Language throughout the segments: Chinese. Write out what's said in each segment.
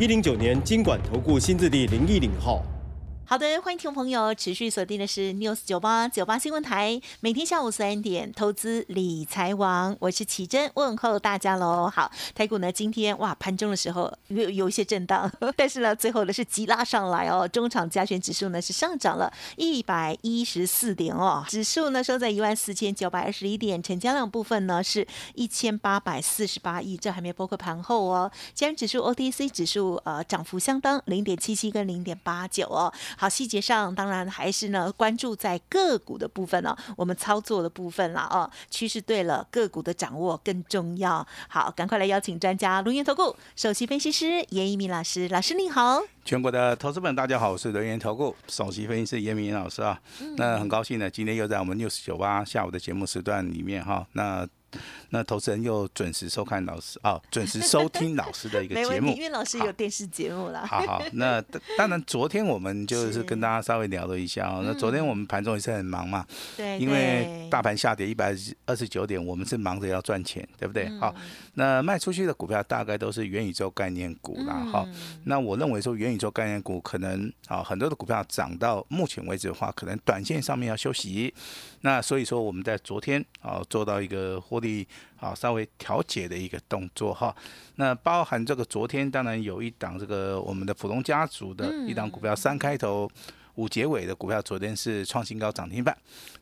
一零九年经管投顾新字第零一零号。好的，欢迎听众朋友持续锁定的是 News 九八九八新闻台，每天下午三点投资理财王，我是奇珍，问候大家喽。好，台股呢今天哇盘中的时候有有一些震荡，但是呢最后呢是急拉上来哦，中场加权指数呢是上涨了一百一十四点哦，指数呢收在一万四千九百二十一点，成交量部分呢是一千八百四十八亿，这还没包括盘后哦。加权指数 OTC 指数呃涨幅相当零点七七跟零点八九哦。好，细节上当然还是呢，关注在个股的部分呢，我们操作的部分了哦。趋势对了，个股的掌握更重要。好，赶快来邀请专家，龙岩投顾首席分析师严一鸣老师，老师你好。全国的投资们，大家好，我是龙岩投顾首席分析师严明老师啊。那很高兴呢，今天又在我们六十九八下午的节目时段里面哈，那。那投资人又准时收看老师啊，准时收听老师的一个 节目，因为老师有电视节目了。好好，那 当然昨天我们就是跟大家稍微聊了一下啊。那昨天我们盘中也是很忙嘛，对，因为大盘下跌一百二十九点，我们是忙着要赚钱，对不对？好，那卖出去的股票大概都是元宇宙概念股啦。哈，那我认为说元宇宙概念股可能啊很多的股票涨到目前为止的话，可能短线上面要休息。那所以说我们在昨天啊做到一个获利啊稍微调节的一个动作哈。那包含这个昨天当然有一档这个我们的普通家族的一档股票三开头五结尾的股票，昨天是创新高涨停板。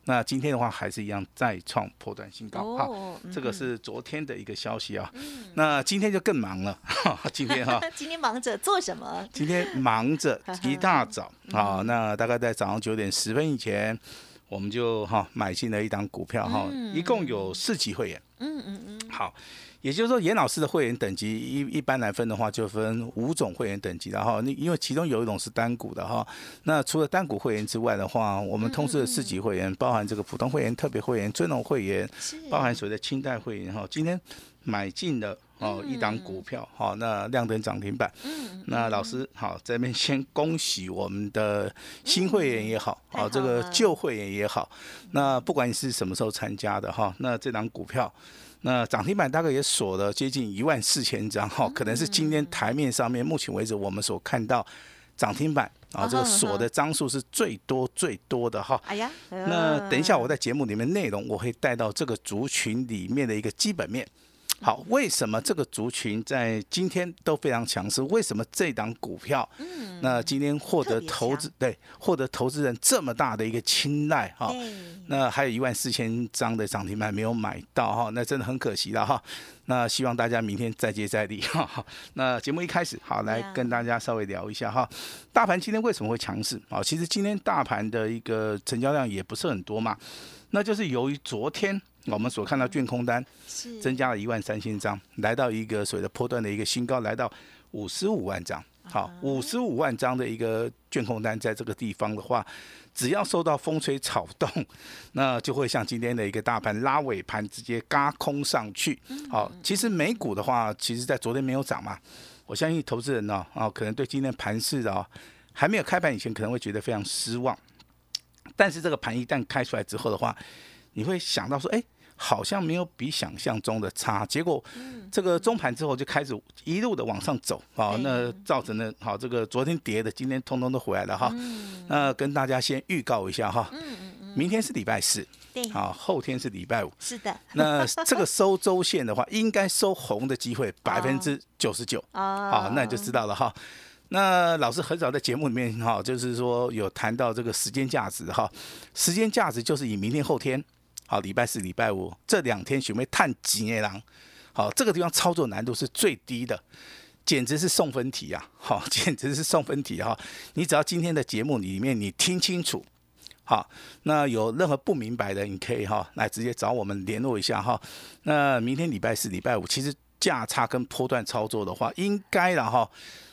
那今天的话还是一样再创破断新高哈。这个是昨天的一个消息啊。那今天就更忙了。今天哈。今天忙着做什么？今天忙着一大早 啊，那大概在早上九点十分以前。我们就哈买进了一档股票哈，一共有四级会员。嗯嗯嗯。好，也就是说严老师的会员等级一一般来分的话，就分五种会员等级然后，你因为其中有一种是单股的哈，那除了单股会员之外的话，我们通知的四级会员包含这个普通会员、特别会员、尊荣会员，包含所谓的清代会员哈。今天买进了。哦，一档股票，好，那亮灯涨停板。嗯，那老师好，这边先恭喜我们的新会员也好，好这个旧会员也好，那不管你是什么时候参加的哈，那这档股票，那涨停板大概也锁了接近一万四千张哈，可能是今天台面上面目前为止我们所看到涨停板啊，这个锁的张数是最多最多的哈。哎呀，那等一下我在节目里面内容我会带到这个族群里面的一个基本面。好，为什么这个族群在今天都非常强势？为什么这档股票，嗯，那今天获得投资对获得投资人这么大的一个青睐哈？那还有一万四千张的涨停板没有买到哈，那真的很可惜了哈。那希望大家明天再接再厉哈。那节目一开始，好来跟大家稍微聊一下哈。大盘今天为什么会强势啊？其实今天大盘的一个成交量也不是很多嘛，那就是由于昨天。我们所看到卷空单增加了一万三千张，来到一个所谓的波段的一个新高，来到五十五万张。好，五十五万张的一个卷空单在这个地方的话，只要受到风吹草动，那就会像今天的一个大盘拉尾盘直接嘎空上去。好，其实美股的话，其实在昨天没有涨嘛，我相信投资人呢啊，可能对今天盘市啊还没有开盘以前可能会觉得非常失望，但是这个盘一旦开出来之后的话，你会想到说，哎。好像没有比想象中的差，结果这个中盘之后就开始一路的往上走，啊，那造成了好这个昨天跌的，今天通通都回来了哈。那跟大家先预告一下哈，明天是礼拜四，对，好，后天是礼拜五，是的。那这个收周线的话，应该收红的机会 百分之九十九，好，那你就知道了哈。那老师很少在节目里面哈，就是说有谈到这个时间价值哈，时间价值就是以明天后天。好，礼拜四、礼拜五这两天准备探几夜郎，好，这个地方操作难度是最低的，简直是送分题啊！好，简直是送分题哈！你只要今天的节目里面你听清楚，好，那有任何不明白的，你可以哈来直接找我们联络一下哈。那明天礼拜四、礼拜五，其实价差跟波段操作的话，应该然后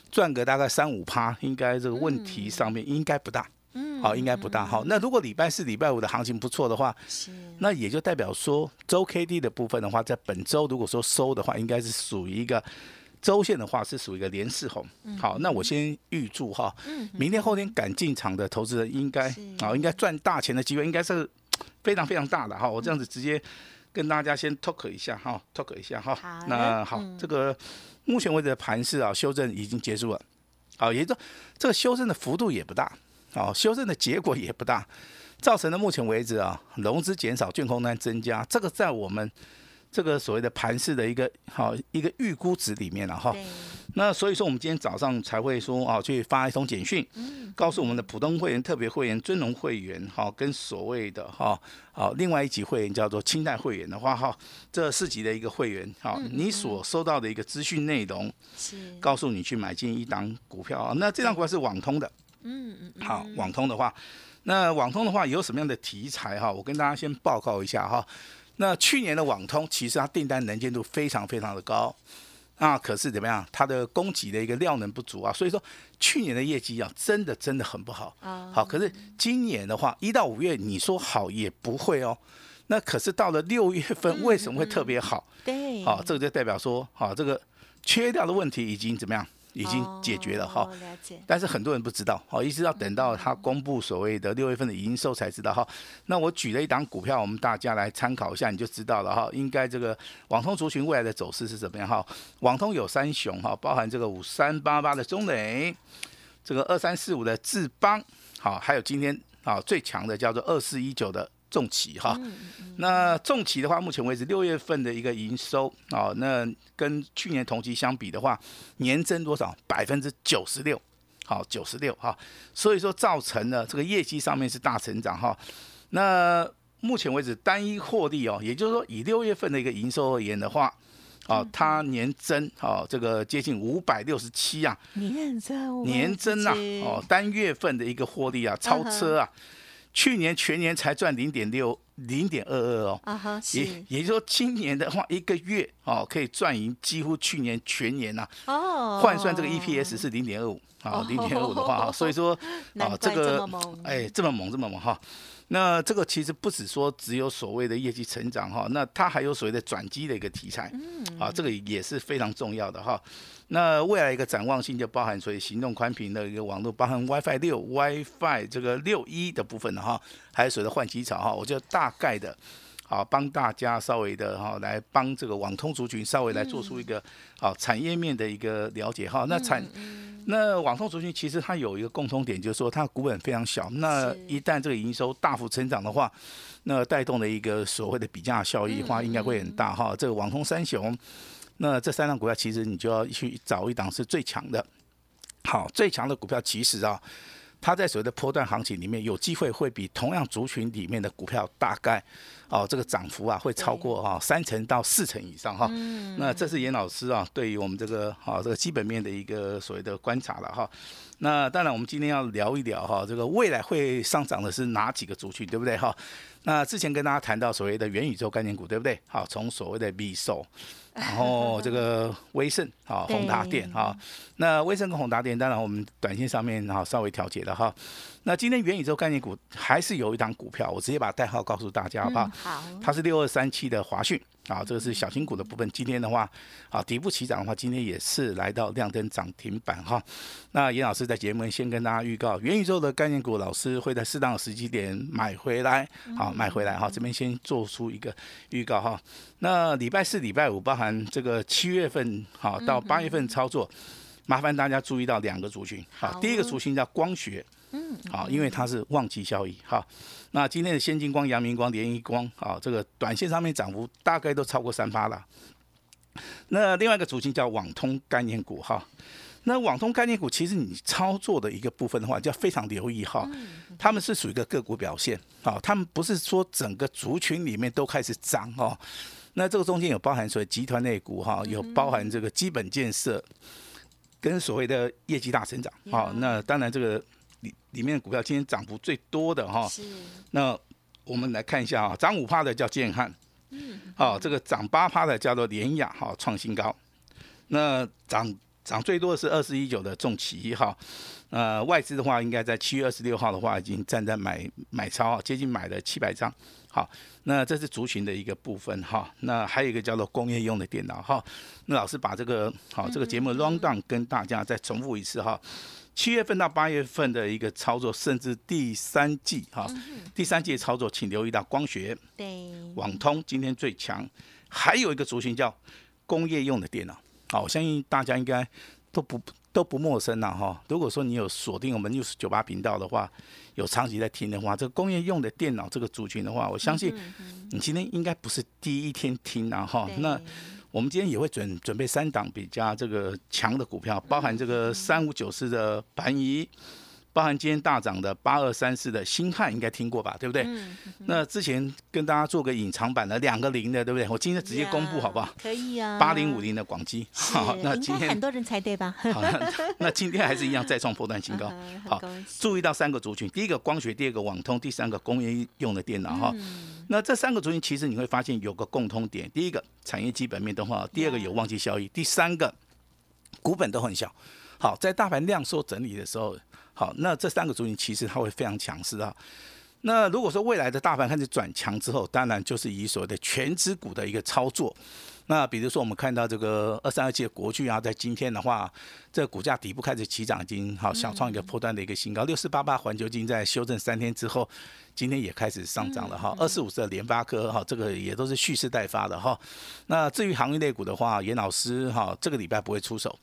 赚个大概三五趴，应该这个问题上面应该不大。嗯，好，应该不大。好，那如果礼拜四、礼拜五的行情不错的话，是，那也就代表说周 K D 的部分的话，在本周如果说收的话，应该是属于一个周线的话是属于一个连四红。好，那我先预祝哈，明天后天敢进场的投资人应该啊，应该赚大钱的机会应该是非常非常大的哈。我这样子直接跟大家先 talk 一下哈，talk 一下哈。那好，这个目前为止的盘势啊，修正已经结束了。好，也就这个修正的幅度也不大。哦，修正的结果也不大，造成了目前为止啊，融资减少，券空单增加，这个在我们这个所谓的盘市的一个好一个预估值里面了哈。那所以说，我们今天早上才会说啊，去发一封简讯，告诉我们的普通会员、特别会员、尊荣会员哈，跟所谓的哈好另外一级会员叫做清代会员的话哈，这四级的一个会员好，你所收到的一个资讯内容是告诉你去买进一档股票啊，那这张股票是网通的。嗯嗯，好，网通的话，那网通的话有什么样的题材哈？我跟大家先报告一下哈。那去年的网通其实它订单能见度非常非常的高，啊，可是怎么样？它的供给的一个量能不足啊，所以说去年的业绩啊，真的真的很不好。啊，好，可是今年的话，一到五月你说好也不会哦。那可是到了六月份，为什么会特别好？对，好，这个就代表说，好，这个缺掉的问题已经怎么样？已经解决了哈，但是很多人不知道，好，一直要等到他公布所谓的六月份的营收才知道哈。那我举了一档股票，我们大家来参考一下，你就知道了哈。应该这个网通族群未来的走势是怎么样哈？网通有三雄哈，包含这个五三八八的中磊，这个二三四五的智邦，好，还有今天啊最强的叫做二四一九的。重企哈，那重企的话，目前为止六月份的一个营收啊，那跟去年同期相比的话，年增多少？百分之九十六，好，九十六哈，所以说造成了这个业绩上面是大成长哈。那目前为止单一获利哦，也就是说以六月份的一个营收而言的话，啊，它年增啊这个接近五百六十七啊，年增年增啊，哦，单月份的一个获利啊，超车啊。去年全年才赚零点六、零点二二哦，啊哈，也也就是说，今年的话一个月哦，可以赚赢几乎去年全年呐。哦，换算这个 EPS 是零点二五啊，零点二五的话啊，所以说啊，这个哎这么猛这么猛哈。那这个其实不止说只有所谓的业绩成长哈，那它还有所谓的转机的一个题材，嗯，啊，这个也是非常重要的哈。那未来一个展望性就包含所以行动宽频的一个网络，包含 WiFi 六、WiFi 这个六一的部分的哈，还有所谓的换机潮哈，我就大概的。好，帮大家稍微的哈，来帮这个网通族群稍微来做出一个好产业面的一个了解哈。那产那网通族群其实它有一个共通点，就是说它股本非常小。那一旦这个营收大幅成长的话，那带动的一个所谓的比价效益的话，应该会很大哈。这个网通三雄，那这三档股票其实你就要去找一档是最强的。好，最强的股票其实啊。它在所谓的波段行情里面，有机会会比同样族群里面的股票大概，哦，这个涨幅啊会超过哈三成到四成以上哈。嗯那这是严老师啊对于我们这个哈这个基本面的一个所谓的观察了哈。那当然我们今天要聊一聊哈这个未来会上涨的是哪几个族群，对不对哈？那之前跟大家谈到所谓的元宇宙概念股，对不对？好，从所谓的 V 手。然后这个威盛啊，宏达电啊，那威盛跟宏达电，当然我们短线上面哈稍微调节了哈。那今天元宇宙概念股还是有一档股票，我直接把代号告诉大家好不好？好，它是六二三七的华讯。啊，这个是小型股的部分。今天的话，啊，底部起涨的话，今天也是来到亮灯涨停板哈。那严老师在节目先跟大家预告，元宇宙的概念股，老师会在适当的时机点买回来，好买回来哈。这边先做出一个预告哈。那礼拜四、礼拜五，包含这个七月份好到八月份操作，麻烦大家注意到两个族群。好，第一个族群叫光学。嗯，好，因为它是旺季效益，哈，那今天的先进光、阳明光、联益光，啊，这个短线上面涨幅大概都超过三八了。那另外一个主题叫网通概念股，哈，那网通概念股其实你操作的一个部分的话，就要非常留意哈，他们是属于一个个股表现，好，他们不是说整个族群里面都开始涨哦，那这个中间有包含所谓集团内股哈，有包含这个基本建设跟所谓的业绩大成长，好，那当然这个。里里面的股票今天涨幅最多的哈，那我们来看一下啊，涨五趴的叫建汉，嗯，好，这个涨八趴的叫做联雅哈，创新高。那涨涨最多的是二四一九的重企哈，呃，外资的话应该在七月二十六号的话已经站在买买超，接近买了七百张。好，那这是族群的一个部分哈。那还有一个叫做工业用的电脑哈。那老师把这个好这个节目 run down 跟大家再重复一次哈。七月份到八月份的一个操作，甚至第三季哈，第三季操作，请留意到光学、对，网通今天最强，还有一个族群叫工业用的电脑。好，我相信大家应该都不都不陌生了哈。如果说你有锁定我们六十九八频道的话，有长期在听的话，这个工业用的电脑这个族群的话，我相信你今天应该不是第一天听了哈。那我们今天也会准准备三档比较这个强的股票，包含这个三五九四的盘仪，包含今天大涨的八二三四的新汉，应该听过吧？对不对？那之前跟大家做个隐藏版的两个零的，对不对？我今天直接公布好不好？可以啊。八零五零的广基，好，那今天很多人猜对吧？好，那今天还是一样再创破断新高。好，注意到三个族群：第一个光学，第二个网通，第三个工业用的电脑哈。那这三个族群其实你会发现有个共通点：第一个产业基本面的话，第二个有旺季效益，第三个股本都很小。好，在大盘量缩整理的时候。好，那这三个族群其实它会非常强势啊。那如果说未来的大盘开始转强之后，当然就是以所谓的全资股的一个操作。那比如说我们看到这个二三二七的国巨啊，在今天的话，这股价底部开始起涨，已经好小创一个破断的一个新高。六四八八环球金在修正三天之后，今天也开始上涨了哈。二四五四的联发科哈，这个也都是蓄势待发的哈。那至于行业类股的话，严老师哈，这个礼拜不会出手，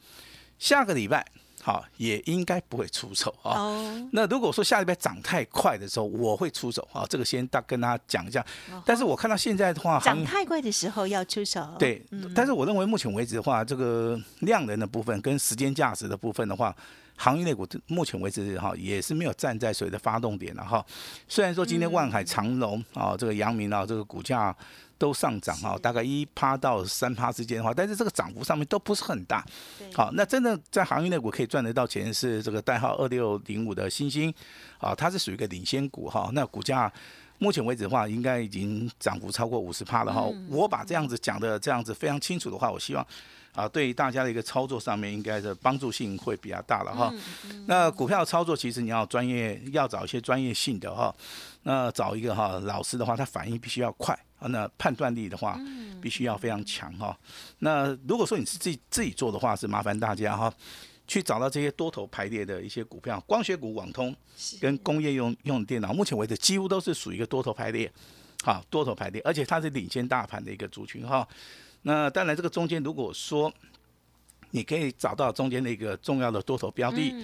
下个礼拜。好，也应该不会出手啊。那如果说下礼拜涨太快的时候，我会出手啊。这个先大跟大家讲一下。但是我看到现在的话，涨太快的时候要出手。对，但是我认为目前为止的话，这个量能的部分跟时间价值的部分的话，行业类股目前为止哈也是没有站在所谓的发动点了哈。虽然说今天万海长隆啊，这个阳明啊，这个股价。都上涨哈，大概一趴到三趴之间的话，但是这个涨幅上面都不是很大。好，那真的在航运类股可以赚得到钱是这个代号二六零五的星星，啊，它是属于一个领先股哈。那股价目前为止的话，应该已经涨幅超过五十趴了哈。我把这样子讲的这样子非常清楚的话，我希望啊，对大家的一个操作上面应该的帮助性会比较大了哈。那股票操作其实你要专业，要找一些专业性的哈。那找一个哈老师的话，他反应必须要快。那判断力的话，必须要非常强哈。那如果说你是自己自己做的话，是麻烦大家哈，去找到这些多头排列的一些股票，光学股、网通跟工业用用电脑，目前为止几乎都是属于一个多头排列，好，多头排列，而且它是领先大盘的一个族群哈。那当然，这个中间如果说你可以找到中间的一个重要的多头标的，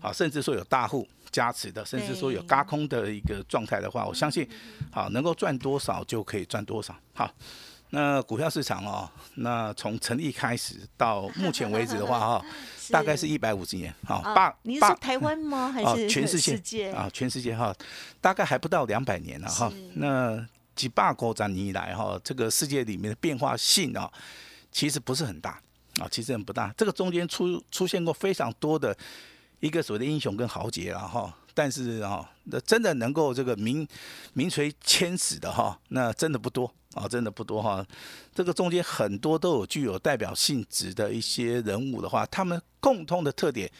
好，甚至说有大户。加持的，甚至说有嘎空的一个状态的话，我相信，好能够赚多少就可以赚多少。好，那股票市场哦，那从成立开始到目前为止的话 哈，大概是一百五十年。好，八，你是台湾吗？还是全世界？啊，全世界哈，大概还不到两百年了哈。那几百国展年以来哈，这个世界里面的变化性啊，其实不是很大啊，其实很不大。这个中间出出现过非常多的。一个所谓的英雄跟豪杰了哈，但是啊，那真的能够这个名名垂千史的哈，那真的不多啊，真的不多哈。这个中间很多都有具有代表性质的一些人物的话，他们共通的特点，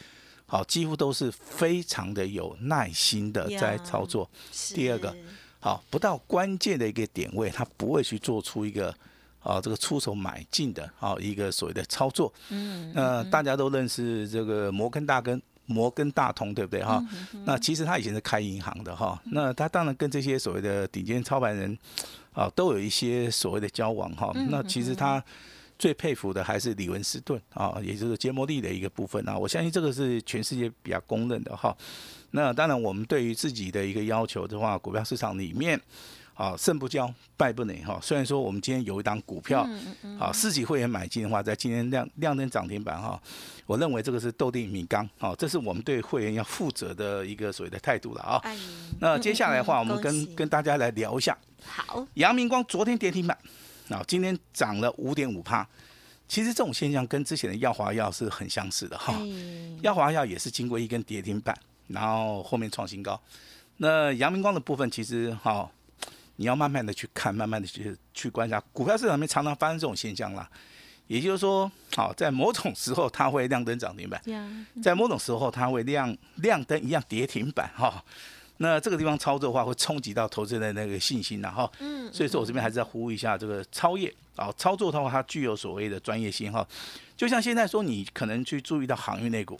好，几乎都是非常的有耐心的在操作。第二个，好，不到关键的一个点位，他不会去做出一个啊这个出手买进的啊一个所谓的操作。嗯，那大家都认识这个摩根大根。摩根大通对不对哈？那其实他以前是开银行的哈。那他当然跟这些所谓的顶尖操盘人 啊，都有一些所谓的交往哈。那其实他最佩服的还是李文斯顿啊，也就是杰摩利的一个部分啊。我相信这个是全世界比较公认的哈。那当然我们对于自己的一个要求的话，股票市场里面。啊，胜不骄，败不馁哈。虽然说我们今天有一档股票，啊，四级会员买进的话，在今天亮亮灯涨停板哈，我认为这个是斗地米缸，好，这是我们对会员要负责的一个所谓的态度了啊。那接下来的话，我们跟 跟大家来聊一下。好，阳明光昨天跌停板，啊，今天涨了五点五帕。其实这种现象跟之前的耀华药是很相似的哈。耀华药也是经过一根跌停板，然后后面创新高。那阳明光的部分其实哈。你要慢慢的去看，慢慢的去去观察，股票市场里面常常发生这种现象啦。也就是说，好，在某种时候它会亮灯涨停板，呀，在某种时候它会亮亮灯一样跌停板哈。那这个地方操作的话，会冲击到投资人的那个信心然后，嗯，所以说我这边还是要呼吁一下这个超业啊，操作的话它具有所谓的专业性哈。就像现在说，你可能去注意到航运类股，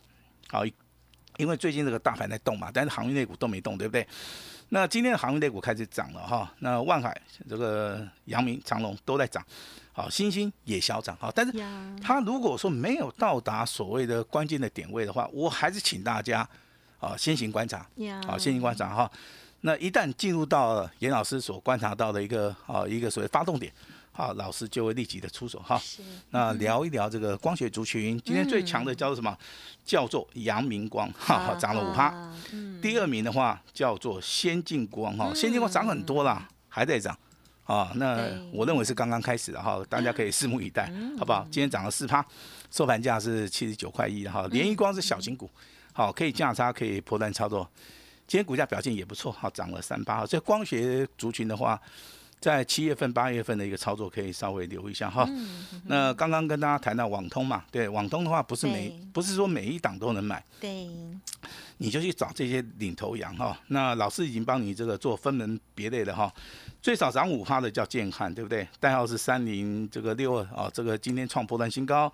好，因为最近这个大盘在动嘛，但是航运类股都没动，对不对？那今天的航运类股开始涨了哈，那万海、这个阳明、长隆都在涨，好，新兴也小涨哈，但是呀，它如果说没有到达所谓的关键的点位的话，我还是请大家啊先行观察，呀，好，先行观察哈。那一旦进入到严老师所观察到的一个啊一个所谓发动点，好，老师就会立即的出手哈。是，那聊一聊这个光学族群，今天最强的叫做什么？叫做阳明光，哈，哈，涨了五趴。第二名的话叫做先进光，哈，先进光涨很多啦，还在涨。啊，那我认为是刚刚开始的哈，大家可以拭目以待，好不好？今天涨了四趴，收盘价是七十九块一哈。联一光是小型股，好，可以价差，可以破单操作。今天股价表现也不错，哈，涨了三八。哈。所以光学族群的话，在七月份、八月份的一个操作可以稍微留意一下哈。那刚刚跟大家谈到网通嘛，对，网通的话不是每不是说每一档都能买，对，你就去找这些领头羊哈。那老师已经帮你这个做分门别类的哈。最少涨五趴的叫健汉，对不对？代号是三零这个六二啊，这个今天创破断新高。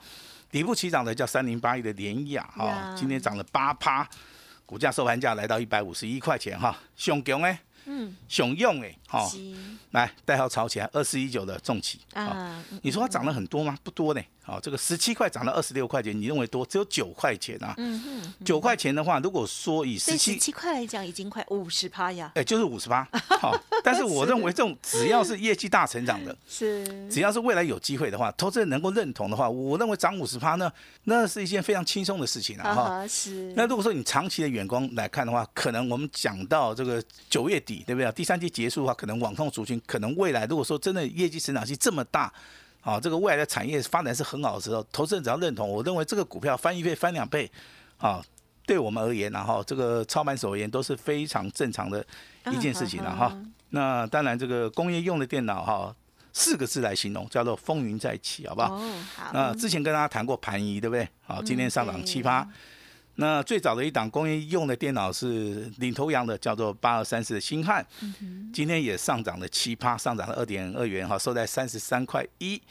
底部起涨的叫三零八一的联雅啊呀，今天涨了八趴，股价收盘价来到一百五十一块钱哈。熊强哎，嗯，雄用哎，好，来代号炒起来二四一九的重企啊。你说它涨了很多吗？不多呢。好，这个十七块涨到二十六块钱，你认为多？只有九块钱啊。嗯哼，九块钱的话，如果说以十七十七块来讲，已经快五十趴呀，哎，就是五十趴，好，但是我认为这种只要是业绩大成长的，是，只要是未来有机会的话，投资人能够认同的话，我认为涨五十趴呢，那是一件非常轻松的事情啊哈。啊哈，是，那如果说你长期的眼光来看的话，可能我们讲到这个九月底，对不对？第三季结束的话，可能网通族群可能未来如果说真的业绩成长性这么大，啊，这个未来的产业发展是很好的时候，投资人只要认同，我认为这个股票翻一倍、翻两倍，啊，对我们而言然后这个操盘手而言都是非常正常的一件事情了哈。那当然，这个工业用的电脑哈，四个字来形容叫做风云再起，好不好？哦，好，那之前跟大家谈过盘仪，对不对？好，今天上涨对七趴。那最早的一档工业用的电脑是领头羊的，叫做八二三四的星汉，今天也上涨了七趴，上涨了二点二元，哈，收在三十三块一。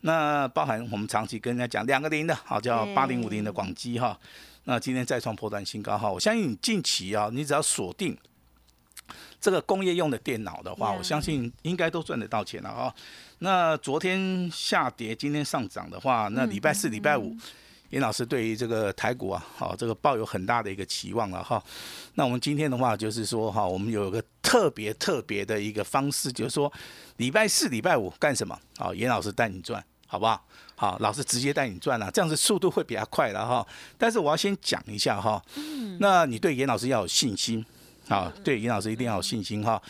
那包含我们长期跟人家讲两个零的，好叫对八零五零的广基哈，那今天再创破断新高哈，我相信你近期啊，你只要锁定这个工业用的电脑的话，我相信应该都赚得到钱了哈。那昨天下跌，今天上涨的话，那礼拜四、礼拜五，严老师对于这个台股啊，好，这个抱有很大的一个期望了哈。那我们今天的话，就是说哈，我们有一个特别特别的一个方式，就是说礼拜四、礼拜五干什么？好，严老师带你转，好不好？好，老师直接带你转了，这样子速度会比较快了哈。但是我要先讲一下哈，那你对严老师要有信心。好，对严老师一定要有信心哈。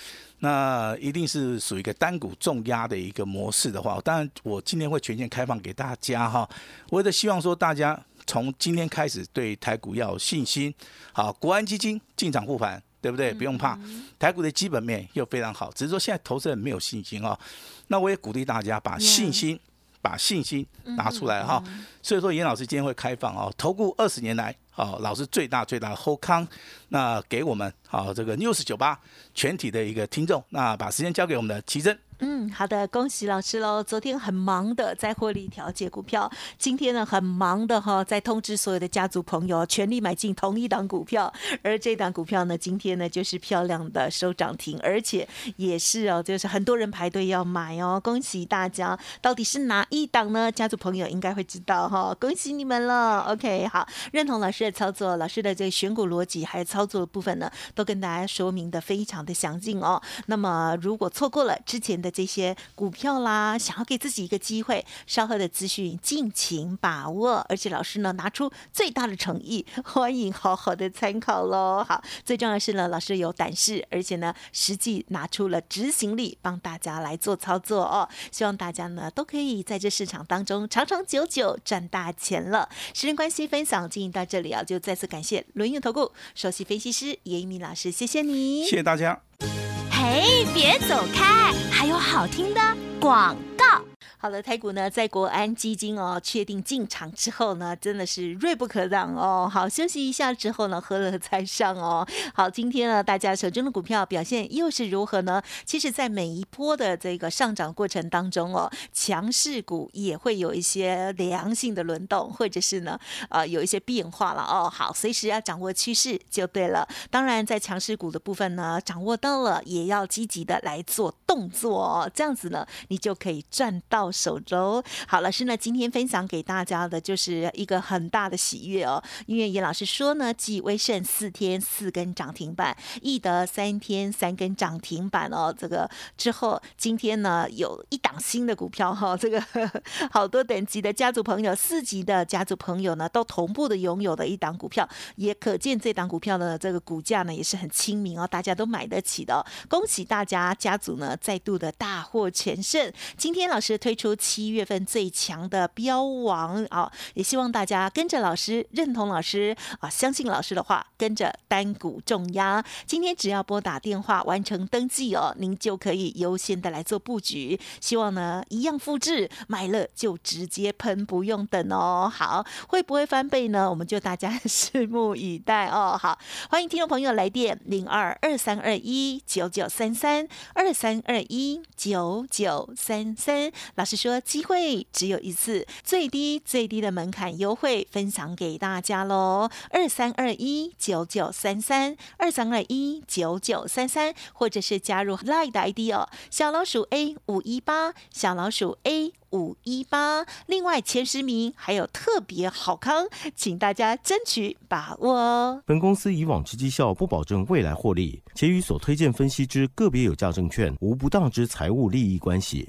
那一定是属于一个单股重压的一个模式的话，当然我今天会全线开放给大家哈。我的希望说大家从今天开始对台股要有信心。好，国安基金进场护盘，对不对？不用怕，台股的基本面又非常好，只是说现在投资人没有信心哦。那我也鼓励大家把信心。把信心拿出来哈，所以说严老师今天会开放哦，投顾二十年来哦，老师最大最大的后康，那给我们好这个 news 酒吧全体的一个听众，那把时间交给我们的奇珍。嗯，好的，恭喜老师喽！昨天很忙的在获利调节股票，今天呢很忙的哈，在通知所有的家族朋友全力买进同一档股票，而这档股票呢，今天呢就是漂亮的收涨停，而且也是哦，就是很多人排队要买哦，恭喜大家！到底是哪一档呢？家族朋友应该会知道哈，恭喜你们了。OK，好，认同老师的操作，老师的这个选股逻辑还有操作的部分呢，都跟大家说明的非常的详尽哦。那么如果错过了之前的这些股票啦，想要给自己一个机会，稍后的资讯尽情把握。而且老师呢拿出最大的诚意，欢迎好好的参考喽。好，最重要的是呢，老师有胆识，而且呢实际拿出了执行力，帮大家来做操作哦。希望大家呢都可以在这市场当中长长久久赚大钱了。时间关系，分享进行到这里啊，就再次感谢轮运投顾首席分析师严一鸣老师，谢谢你，谢谢大家。哎，别走开，还有好听的广告。好了，台股呢在国安基金哦确定进场之后呢，真的是锐不可挡哦。好，休息一下之后呢，喝了再上哦。好，今天呢大家手中的股票表现又是如何呢？其实，在每一波的这个上涨过程当中哦，强势股也会有一些良性的轮动，或者是呢呃有一些变化了哦。好，随时要掌握趋势就对了。当然，在强势股的部分呢，掌握到了也要积极的来做动作哦，这样子呢，你就可以赚到。手中好，老师呢？今天分享给大家的就是一个很大的喜悦哦，因为严老师说呢，继威盛四天四根涨停板，易德三天三根涨停板哦，这个之后今天呢有一档新的股票哈，这个 好多等级的家族朋友，四级的家族朋友呢都同步的拥有的一档股票，也可见这档股票的这个股价呢也是很亲民哦，大家都买得起的，恭喜大家家族呢再度的大获全胜。今天老师推出。出七月份最强的标王啊，也希望大家跟着老师，认同老师啊，相信老师的话，跟着单股重压。今天只要拨打电话完成登记哦，您就可以优先的来做布局。希望呢一样复制，买了就直接喷，不用等哦。好，会不会翻倍呢？我们就大家 拭目以待哦。好，欢迎听众朋友来电零二二三二一九九三三二三二一九九三三，老师。说机会只有一次，最低最低的门槛优惠分享给大家喽！二三二一九九三三，二三二一九九三三，或者是加入 Line 的 ID 哦，小老鼠 A 五一八，小老鼠 A。五一八，另外前十名还有特别好康，请大家争取把握哦。本公司以往之绩效不保证未来获利，且与所推荐分析之个别有价证券无不当之财务利益关系。